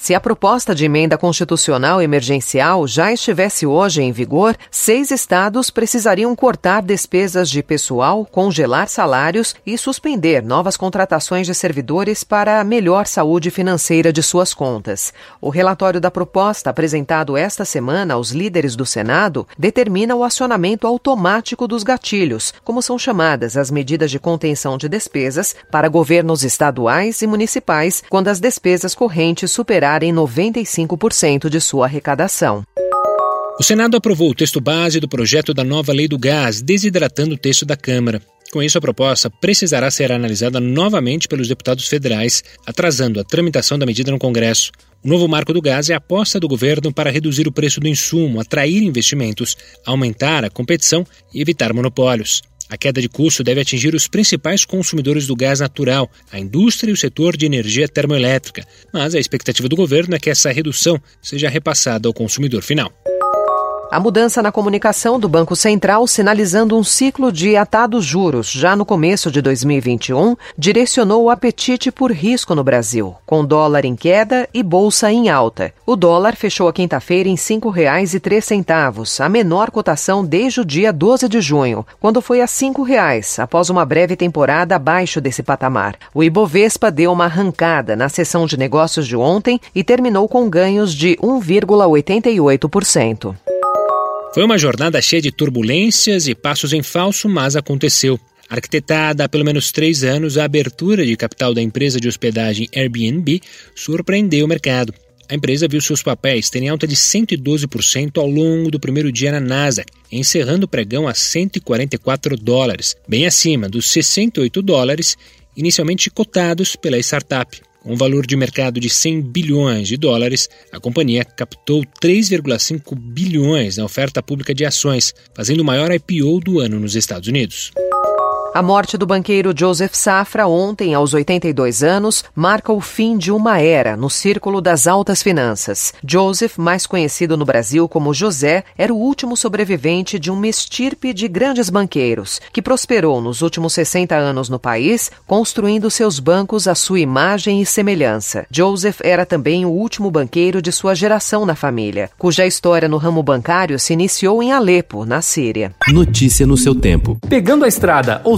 Se a proposta de emenda constitucional emergencial já estivesse hoje em vigor, seis estados precisariam cortar despesas de pessoal, congelar salários e suspender novas contratações de servidores para a melhor saúde financeira de suas contas. O relatório da proposta, apresentado esta semana aos líderes do Senado, determina o acionamento automático dos gatilhos, como são chamadas as medidas de contenção de despesas, para governos estaduais e municipais quando as despesas correntes superarem em 95% de sua arrecadação. O Senado aprovou o texto base do projeto da nova lei do gás, desidratando o texto da Câmara. Com isso, a proposta precisará ser analisada novamente pelos deputados federais, atrasando a tramitação da medida no Congresso. O novo marco do gás é a aposta do governo para reduzir o preço do insumo, atrair investimentos, aumentar a competição e evitar monopólios. A queda de custo deve atingir os principais consumidores do gás natural, a indústria e o setor de energia termoelétrica, mas a expectativa do governo é que essa redução seja repassada ao consumidor final. A mudança na comunicação do Banco Central, sinalizando um ciclo de atados juros já no começo de 2021, direcionou o apetite por risco no Brasil, com dólar em queda e bolsa em alta. O dólar fechou a quinta-feira em R$ 5,03, a menor cotação desde o dia 12 de junho, quando foi a R$ 5,00, após uma breve temporada abaixo desse patamar. O Ibovespa deu uma arrancada na sessão de negócios de ontem e terminou com ganhos de 1,88%. Foi uma jornada cheia de turbulências e passos em falso, mas aconteceu. Arquitetada há pelo menos três anos, a abertura de capital da empresa de hospedagem Airbnb surpreendeu o mercado. A empresa viu seus papéis terem alta de 112% ao longo do primeiro dia na Nasdaq, encerrando o pregão a 144 dólares, bem acima dos 68 dólares inicialmente cotados pela startup. Com um valor de mercado de 100 bilhões de dólares, a companhia captou 3,5 bilhões na oferta pública de ações, fazendo o maior IPO do ano nos Estados Unidos. A morte do banqueiro Joseph Safra ontem, aos 82 anos, marca o fim de uma era no círculo das altas finanças. Joseph, mais conhecido no Brasil como José, era o último sobrevivente de uma estirpe de grandes banqueiros, que prosperou nos últimos 60 anos no país, construindo seus bancos à sua imagem e semelhança. Joseph era também o último banqueiro de sua geração na família, cuja história no ramo bancário se iniciou em Alepo, na Síria. Notícia no seu tempo. Pegando a estrada ou